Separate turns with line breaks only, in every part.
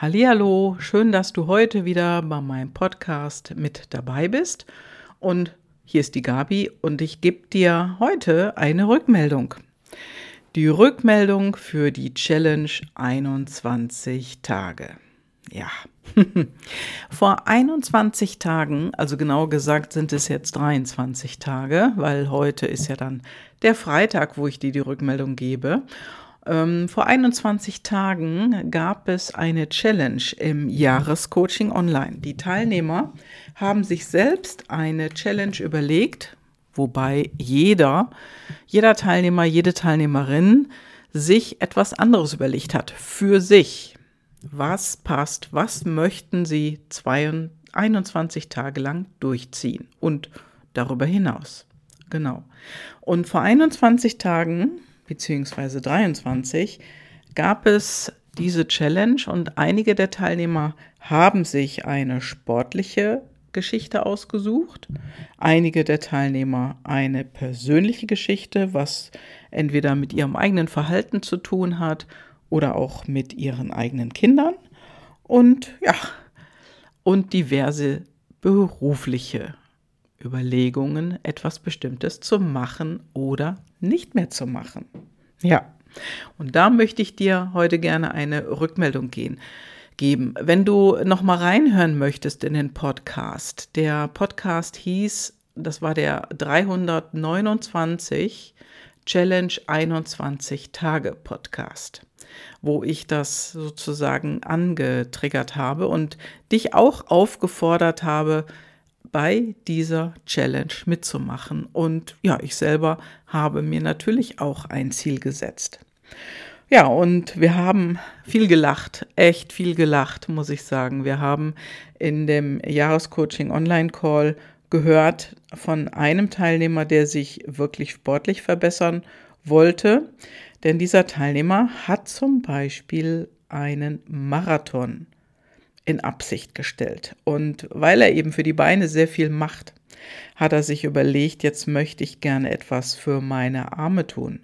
Hallihallo, schön, dass du heute wieder bei meinem Podcast mit dabei bist. Und hier ist die Gabi und ich gebe dir heute eine Rückmeldung. Die Rückmeldung für die Challenge 21 Tage. Ja. Vor 21 Tagen, also genau gesagt sind es jetzt 23 Tage, weil heute ist ja dann der Freitag, wo ich dir die Rückmeldung gebe. Ähm, vor 21 Tagen gab es eine Challenge im Jahrescoaching Online. Die Teilnehmer haben sich selbst eine Challenge überlegt, wobei jeder, jeder Teilnehmer, jede Teilnehmerin sich etwas anderes überlegt hat für sich. Was passt, was möchten sie 21 Tage lang durchziehen und darüber hinaus. Genau. Und vor 21 Tagen beziehungsweise 23 gab es diese Challenge und einige der Teilnehmer haben sich eine sportliche Geschichte ausgesucht, einige der Teilnehmer eine persönliche Geschichte, was entweder mit ihrem eigenen Verhalten zu tun hat oder auch mit ihren eigenen Kindern und ja, und diverse berufliche Überlegungen, etwas Bestimmtes zu machen oder nicht mehr zu machen. Ja, und da möchte ich dir heute gerne eine Rückmeldung gehen, geben. Wenn du noch mal reinhören möchtest in den Podcast, der Podcast hieß, das war der 329 Challenge 21 Tage Podcast, wo ich das sozusagen angetriggert habe und dich auch aufgefordert habe, bei dieser Challenge mitzumachen. Und ja, ich selber habe mir natürlich auch ein Ziel gesetzt. Ja, und wir haben viel gelacht, echt viel gelacht, muss ich sagen. Wir haben in dem Jahrescoaching Online Call gehört von einem Teilnehmer, der sich wirklich sportlich verbessern wollte. Denn dieser Teilnehmer hat zum Beispiel einen Marathon in Absicht gestellt. Und weil er eben für die Beine sehr viel macht, hat er sich überlegt, jetzt möchte ich gerne etwas für meine Arme tun.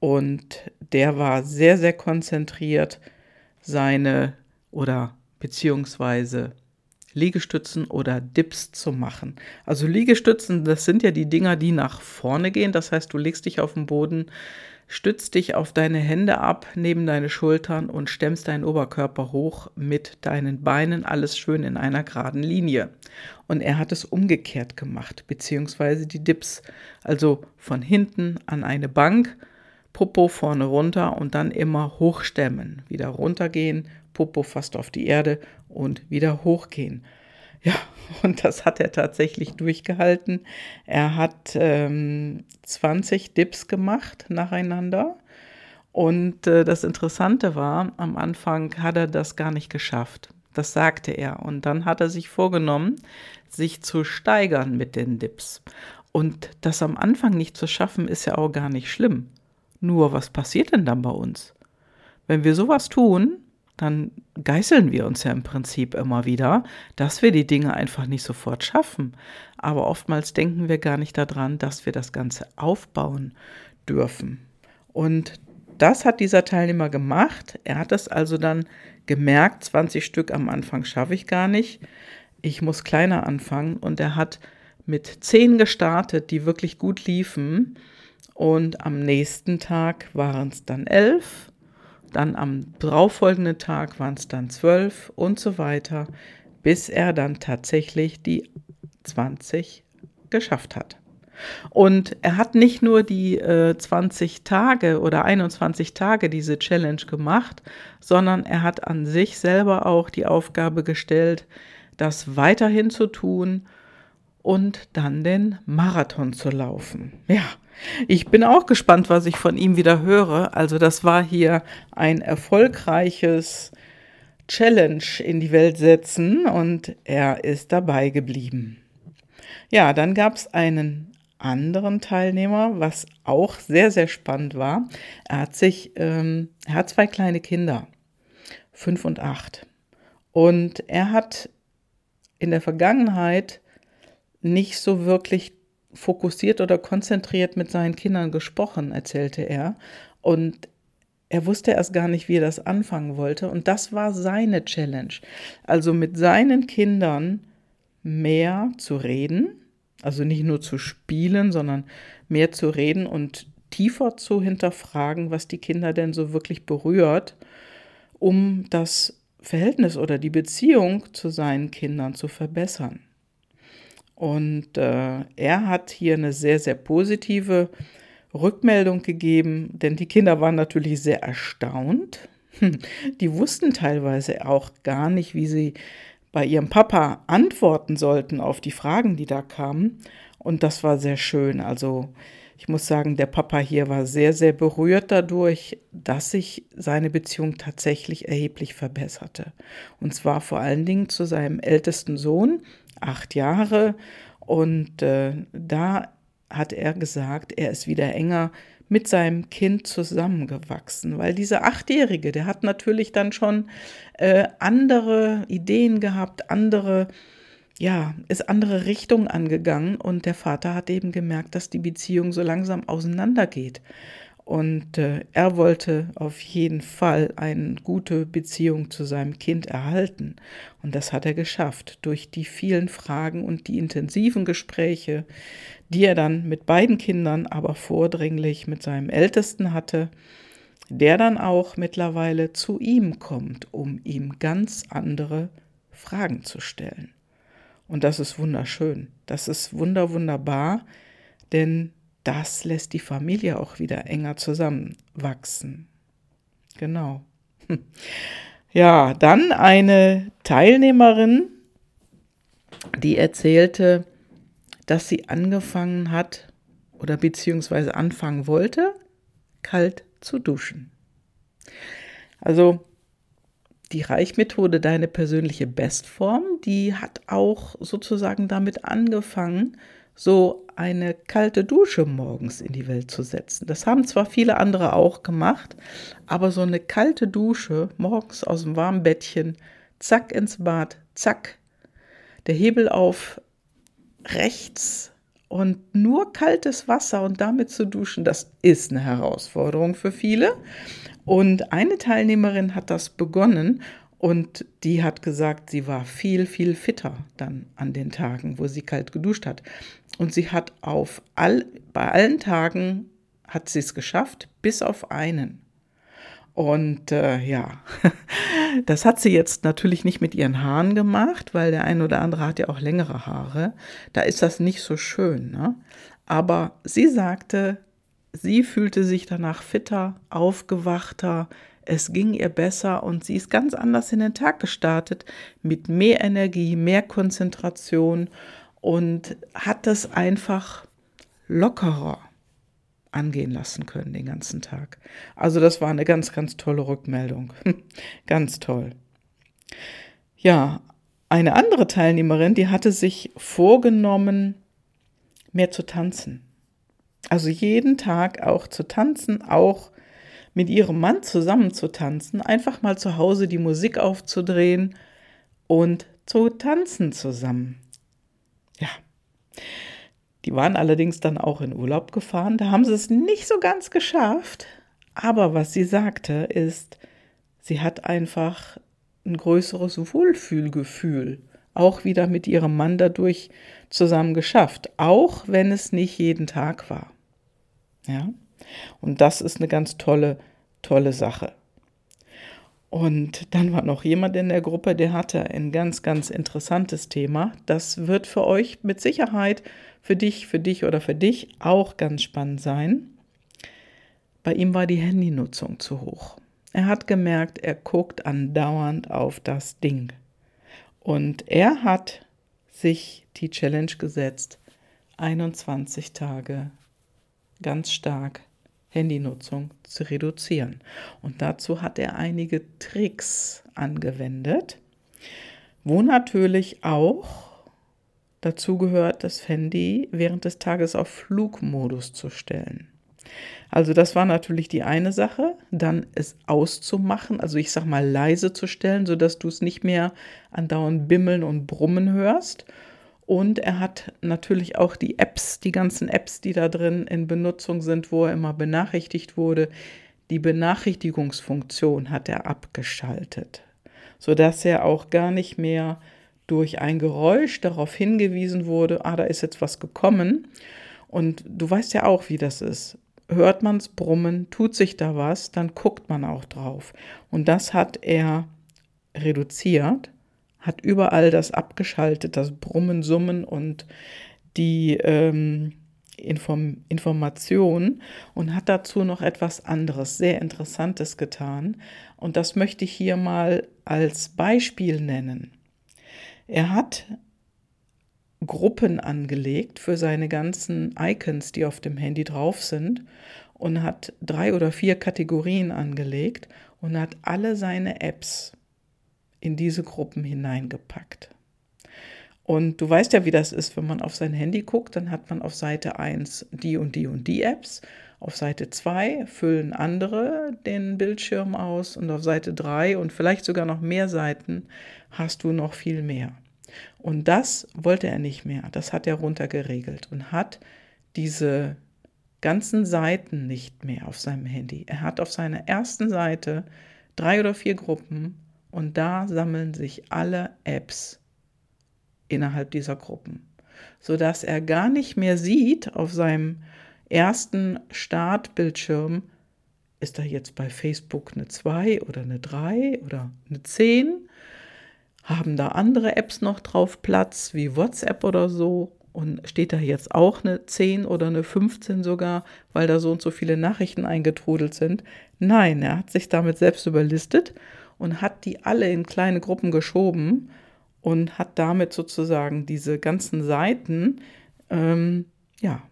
Und der war sehr, sehr konzentriert, seine oder beziehungsweise Liegestützen oder Dips zu machen. Also Liegestützen, das sind ja die Dinger, die nach vorne gehen. Das heißt, du legst dich auf den Boden, Stütz dich auf deine Hände ab, neben deine Schultern und stemmst deinen Oberkörper hoch mit deinen Beinen, alles schön in einer geraden Linie. Und er hat es umgekehrt gemacht, beziehungsweise die Dips, also von hinten an eine Bank, Popo vorne runter und dann immer hochstemmen, wieder runtergehen, Popo fast auf die Erde und wieder hochgehen. Ja, und das hat er tatsächlich durchgehalten. Er hat ähm, 20 Dips gemacht nacheinander. Und äh, das Interessante war, am Anfang hat er das gar nicht geschafft. Das sagte er. Und dann hat er sich vorgenommen, sich zu steigern mit den Dips. Und das am Anfang nicht zu schaffen, ist ja auch gar nicht schlimm. Nur, was passiert denn dann bei uns? Wenn wir sowas tun, dann geißeln wir uns ja im Prinzip immer wieder, dass wir die Dinge einfach nicht sofort schaffen. Aber oftmals denken wir gar nicht daran, dass wir das Ganze aufbauen dürfen. Und das hat dieser Teilnehmer gemacht. Er hat es also dann gemerkt, 20 Stück am Anfang schaffe ich gar nicht. Ich muss kleiner anfangen. Und er hat mit 10 gestartet, die wirklich gut liefen. Und am nächsten Tag waren es dann 11 dann am darauffolgenden Tag waren es dann zwölf und so weiter, bis er dann tatsächlich die 20 geschafft hat. Und er hat nicht nur die äh, 20 Tage oder 21 Tage diese Challenge gemacht, sondern er hat an sich selber auch die Aufgabe gestellt, das weiterhin zu tun und dann den Marathon zu laufen. Ja, ich bin auch gespannt, was ich von ihm wieder höre. Also das war hier ein erfolgreiches Challenge in die Welt setzen und er ist dabei geblieben. Ja, dann gab es einen anderen Teilnehmer, was auch sehr, sehr spannend war. Er hat sich, ähm, er hat zwei kleine Kinder, fünf und acht. Und er hat in der Vergangenheit nicht so wirklich fokussiert oder konzentriert mit seinen Kindern gesprochen, erzählte er. Und er wusste erst gar nicht, wie er das anfangen wollte. Und das war seine Challenge. Also mit seinen Kindern mehr zu reden, also nicht nur zu spielen, sondern mehr zu reden und tiefer zu hinterfragen, was die Kinder denn so wirklich berührt, um das Verhältnis oder die Beziehung zu seinen Kindern zu verbessern. Und äh, er hat hier eine sehr, sehr positive Rückmeldung gegeben, denn die Kinder waren natürlich sehr erstaunt. Die wussten teilweise auch gar nicht, wie sie bei ihrem Papa antworten sollten auf die Fragen, die da kamen. Und das war sehr schön. Also ich muss sagen, der Papa hier war sehr, sehr berührt dadurch, dass sich seine Beziehung tatsächlich erheblich verbesserte. Und zwar vor allen Dingen zu seinem ältesten Sohn, acht Jahre. Und äh, da hat er gesagt, er ist wieder enger mit seinem Kind zusammengewachsen, weil dieser Achtjährige, der hat natürlich dann schon äh, andere Ideen gehabt, andere ja, ist andere Richtung angegangen und der Vater hat eben gemerkt, dass die Beziehung so langsam auseinandergeht. Und äh, er wollte auf jeden Fall eine gute Beziehung zu seinem Kind erhalten. Und das hat er geschafft durch die vielen Fragen und die intensiven Gespräche, die er dann mit beiden Kindern, aber vordringlich mit seinem Ältesten hatte, der dann auch mittlerweile zu ihm kommt, um ihm ganz andere Fragen zu stellen. Und das ist wunderschön. Das ist wunder, wunderbar, denn das lässt die Familie auch wieder enger zusammenwachsen. Genau. Ja, dann eine Teilnehmerin, die erzählte, dass sie angefangen hat oder beziehungsweise anfangen wollte, kalt zu duschen. Also die Reichmethode, deine persönliche Bestform, die hat auch sozusagen damit angefangen, so eine kalte Dusche morgens in die Welt zu setzen. Das haben zwar viele andere auch gemacht, aber so eine kalte Dusche morgens aus dem warmen Bettchen, zack ins Bad, zack, der Hebel auf rechts und nur kaltes Wasser und damit zu duschen, das ist eine Herausforderung für viele. Und eine Teilnehmerin hat das begonnen und die hat gesagt, sie war viel, viel fitter dann an den Tagen, wo sie kalt geduscht hat. Und sie hat auf all, bei allen Tagen hat sie es geschafft, bis auf einen. Und äh, ja, das hat sie jetzt natürlich nicht mit ihren Haaren gemacht, weil der ein oder andere hat ja auch längere Haare. Da ist das nicht so schön. Ne? Aber sie sagte, Sie fühlte sich danach fitter, aufgewachter, es ging ihr besser und sie ist ganz anders in den Tag gestartet, mit mehr Energie, mehr Konzentration und hat das einfach lockerer angehen lassen können den ganzen Tag. Also das war eine ganz, ganz tolle Rückmeldung. ganz toll. Ja, eine andere Teilnehmerin, die hatte sich vorgenommen, mehr zu tanzen. Also jeden Tag auch zu tanzen, auch mit ihrem Mann zusammen zu tanzen, einfach mal zu Hause die Musik aufzudrehen und zu tanzen zusammen. Ja. Die waren allerdings dann auch in Urlaub gefahren. Da haben sie es nicht so ganz geschafft. Aber was sie sagte, ist, sie hat einfach ein größeres Wohlfühlgefühl auch wieder mit ihrem Mann dadurch zusammen geschafft, auch wenn es nicht jeden Tag war. Ja? Und das ist eine ganz tolle, tolle Sache. Und dann war noch jemand in der Gruppe, der hatte ein ganz, ganz interessantes Thema. Das wird für euch mit Sicherheit, für dich, für dich oder für dich auch ganz spannend sein. Bei ihm war die Handynutzung zu hoch. Er hat gemerkt, er guckt andauernd auf das Ding. Und er hat sich die Challenge gesetzt, 21 Tage ganz stark Handynutzung zu reduzieren. Und dazu hat er einige Tricks angewendet, wo natürlich auch dazu gehört, das Handy während des Tages auf Flugmodus zu stellen. Also das war natürlich die eine Sache, dann es auszumachen, also ich sag mal leise zu stellen, sodass du es nicht mehr andauernd bimmeln und brummen hörst und er hat natürlich auch die Apps, die ganzen Apps, die da drin in Benutzung sind, wo er immer benachrichtigt wurde, die Benachrichtigungsfunktion hat er abgeschaltet, sodass er auch gar nicht mehr durch ein Geräusch darauf hingewiesen wurde, ah, da ist jetzt was gekommen. Und du weißt ja auch, wie das ist. Hört man es brummen, tut sich da was, dann guckt man auch drauf. Und das hat er reduziert, hat überall das abgeschaltet, das Brummen, Summen und die ähm, Inform Information und hat dazu noch etwas anderes, sehr Interessantes getan. Und das möchte ich hier mal als Beispiel nennen. Er hat Gruppen angelegt für seine ganzen Icons, die auf dem Handy drauf sind und hat drei oder vier Kategorien angelegt und hat alle seine Apps in diese Gruppen hineingepackt. Und du weißt ja, wie das ist, wenn man auf sein Handy guckt, dann hat man auf Seite 1 die und die und die Apps. Auf Seite 2 füllen andere den Bildschirm aus und auf Seite 3 und vielleicht sogar noch mehr Seiten hast du noch viel mehr. Und das wollte er nicht mehr. Das hat er runtergeregelt und hat diese ganzen Seiten nicht mehr auf seinem Handy. Er hat auf seiner ersten Seite drei oder vier Gruppen und da sammeln sich alle Apps innerhalb dieser Gruppen, sodass er gar nicht mehr sieht auf seinem ersten Startbildschirm, ist da jetzt bei Facebook eine 2 oder eine 3 oder eine 10? Haben da andere Apps noch drauf Platz, wie WhatsApp oder so? Und steht da jetzt auch eine 10 oder eine 15 sogar, weil da so und so viele Nachrichten eingetrudelt sind? Nein, er hat sich damit selbst überlistet und hat die alle in kleine Gruppen geschoben und hat damit sozusagen diese ganzen Seiten ähm, ja,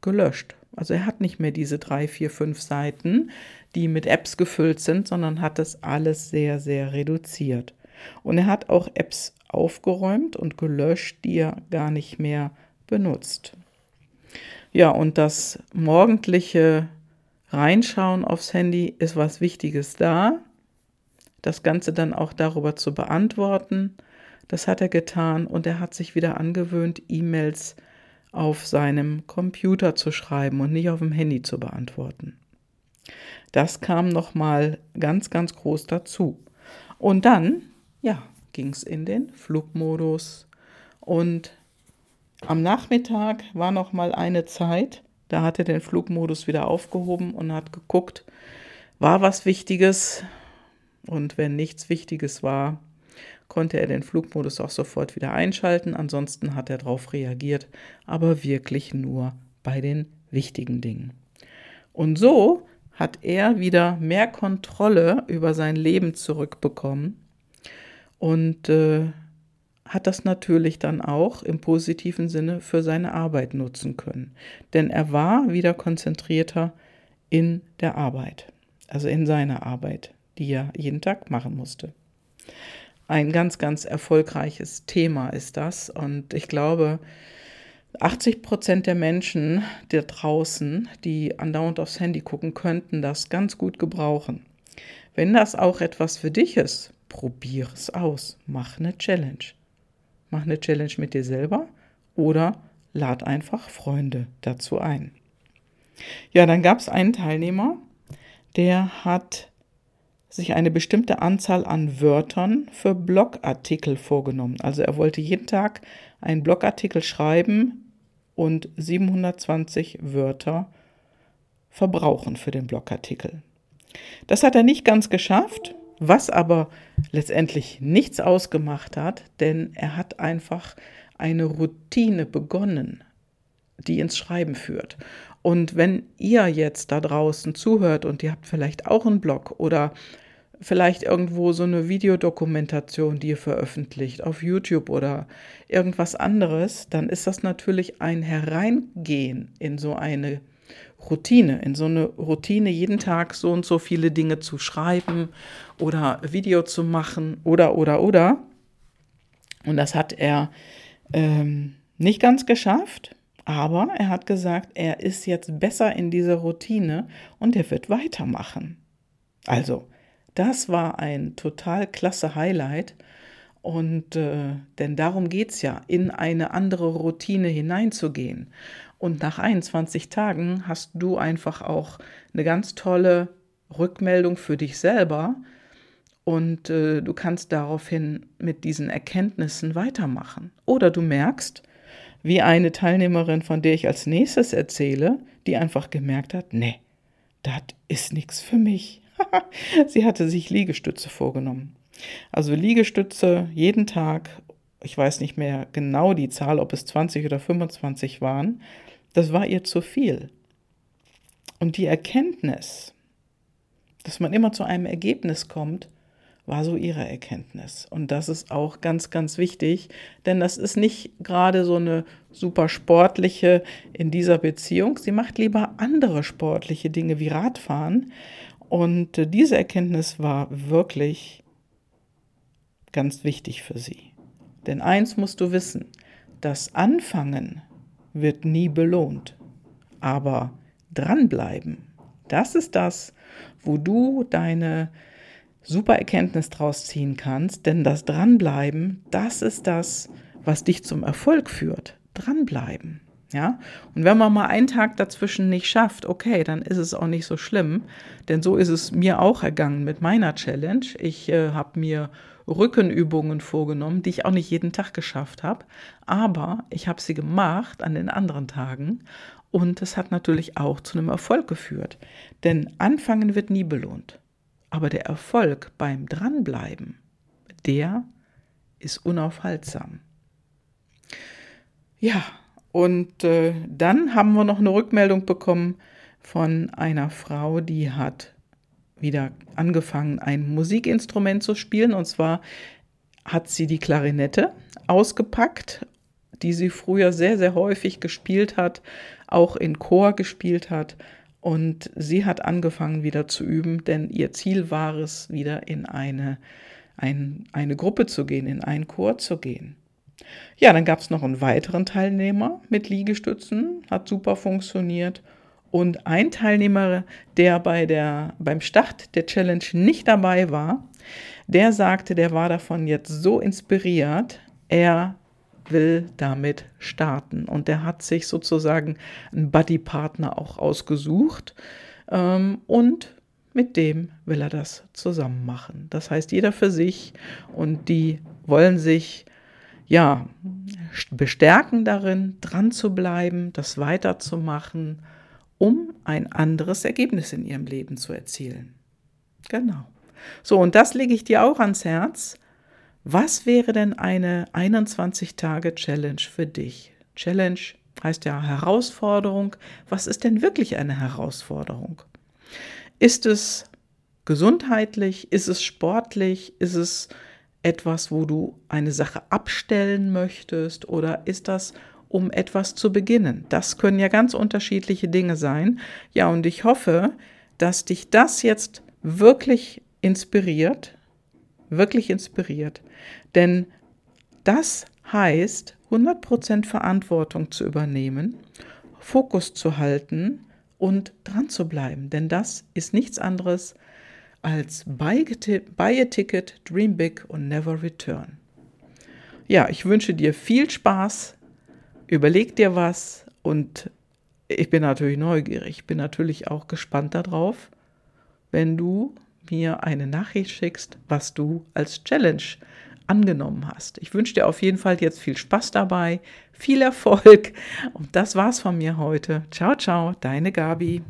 gelöscht. Also er hat nicht mehr diese drei, vier, fünf Seiten, die mit Apps gefüllt sind, sondern hat das alles sehr, sehr reduziert. Und er hat auch Apps aufgeräumt und gelöscht, die er gar nicht mehr benutzt. Ja, und das morgendliche Reinschauen aufs Handy ist was Wichtiges da. Das Ganze dann auch darüber zu beantworten das hat er getan und er hat sich wieder angewöhnt, E-Mails auf seinem Computer zu schreiben und nicht auf dem Handy zu beantworten. Das kam nochmal ganz, ganz groß dazu. Und dann, ja, ging es in den Flugmodus. Und am Nachmittag war nochmal eine Zeit, da hat er den Flugmodus wieder aufgehoben und hat geguckt, war was Wichtiges. Und wenn nichts Wichtiges war, konnte er den Flugmodus auch sofort wieder einschalten. Ansonsten hat er darauf reagiert, aber wirklich nur bei den wichtigen Dingen. Und so hat er wieder mehr Kontrolle über sein Leben zurückbekommen und äh, hat das natürlich dann auch im positiven Sinne für seine Arbeit nutzen können. Denn er war wieder konzentrierter in der Arbeit, also in seiner Arbeit, die er jeden Tag machen musste ein ganz, ganz erfolgreiches Thema ist das. Und ich glaube, 80 Prozent der Menschen da draußen, die andauernd aufs Handy gucken, könnten das ganz gut gebrauchen. Wenn das auch etwas für dich ist, probier es aus. Mach eine Challenge. Mach eine Challenge mit dir selber oder lad einfach Freunde dazu ein. Ja, dann gab es einen Teilnehmer, der hat sich eine bestimmte Anzahl an Wörtern für Blogartikel vorgenommen. Also er wollte jeden Tag einen Blogartikel schreiben und 720 Wörter verbrauchen für den Blogartikel. Das hat er nicht ganz geschafft, was aber letztendlich nichts ausgemacht hat, denn er hat einfach eine Routine begonnen, die ins Schreiben führt. Und wenn ihr jetzt da draußen zuhört und ihr habt vielleicht auch einen Blog oder vielleicht irgendwo so eine Videodokumentation, die ihr veröffentlicht auf YouTube oder irgendwas anderes, dann ist das natürlich ein Hereingehen in so eine Routine, in so eine Routine, jeden Tag so und so viele Dinge zu schreiben oder Video zu machen oder, oder, oder. Und das hat er ähm, nicht ganz geschafft, aber er hat gesagt, er ist jetzt besser in dieser Routine und er wird weitermachen. Also, das war ein total klasse Highlight. Und äh, denn darum geht es ja, in eine andere Routine hineinzugehen. Und nach 21 Tagen hast du einfach auch eine ganz tolle Rückmeldung für dich selber und äh, du kannst daraufhin mit diesen Erkenntnissen weitermachen. Oder du merkst, wie eine Teilnehmerin, von der ich als nächstes erzähle, die einfach gemerkt hat, nee, das ist nichts für mich. Sie hatte sich Liegestütze vorgenommen. Also Liegestütze jeden Tag, ich weiß nicht mehr genau die Zahl, ob es 20 oder 25 waren, das war ihr zu viel. Und die Erkenntnis, dass man immer zu einem Ergebnis kommt, war so ihre Erkenntnis. Und das ist auch ganz, ganz wichtig, denn das ist nicht gerade so eine super sportliche in dieser Beziehung. Sie macht lieber andere sportliche Dinge wie Radfahren. Und diese Erkenntnis war wirklich ganz wichtig für sie. Denn eins musst du wissen, das Anfangen wird nie belohnt, aber dranbleiben, das ist das, wo du deine super Erkenntnis draus ziehen kannst, denn das Dranbleiben, das ist das, was dich zum Erfolg führt. Dranbleiben. Ja, und wenn man mal einen Tag dazwischen nicht schafft, okay, dann ist es auch nicht so schlimm, denn so ist es mir auch ergangen mit meiner Challenge. Ich äh, habe mir Rückenübungen vorgenommen, die ich auch nicht jeden Tag geschafft habe, aber ich habe sie gemacht an den anderen Tagen und es hat natürlich auch zu einem Erfolg geführt, denn Anfangen wird nie belohnt. Aber der Erfolg beim Dranbleiben, der ist unaufhaltsam. Ja, und äh, dann haben wir noch eine Rückmeldung bekommen von einer Frau, die hat wieder angefangen, ein Musikinstrument zu spielen. Und zwar hat sie die Klarinette ausgepackt, die sie früher sehr, sehr häufig gespielt hat, auch in Chor gespielt hat. Und sie hat angefangen wieder zu üben, denn ihr Ziel war es, wieder in eine, ein, eine Gruppe zu gehen, in einen Chor zu gehen. Ja, dann gab es noch einen weiteren Teilnehmer mit Liegestützen, hat super funktioniert. Und ein Teilnehmer, der bei der, beim Start der Challenge nicht dabei war, der sagte, der war davon jetzt so inspiriert, er will damit starten. Und der hat sich sozusagen einen Buddy-Partner auch ausgesucht ähm, und mit dem will er das zusammen machen. Das heißt, jeder für sich und die wollen sich ja bestärken darin, dran zu bleiben, das weiterzumachen, um ein anderes Ergebnis in ihrem Leben zu erzielen. Genau. So, und das lege ich dir auch ans Herz. Was wäre denn eine 21-Tage-Challenge für dich? Challenge heißt ja Herausforderung. Was ist denn wirklich eine Herausforderung? Ist es gesundheitlich? Ist es sportlich? Ist es etwas, wo du eine Sache abstellen möchtest? Oder ist das, um etwas zu beginnen? Das können ja ganz unterschiedliche Dinge sein. Ja, und ich hoffe, dass dich das jetzt wirklich inspiriert, wirklich inspiriert. Denn das heißt, 100% Verantwortung zu übernehmen, Fokus zu halten und dran zu bleiben. Denn das ist nichts anderes als Buy a Ticket, Dream Big und Never Return. Ja, ich wünsche dir viel Spaß, überleg dir was und ich bin natürlich neugierig, bin natürlich auch gespannt darauf, wenn du mir eine Nachricht schickst, was du als Challenge angenommen hast. Ich wünsche dir auf jeden Fall jetzt viel Spaß dabei, viel Erfolg und das war's von mir heute. Ciao, ciao, deine Gabi.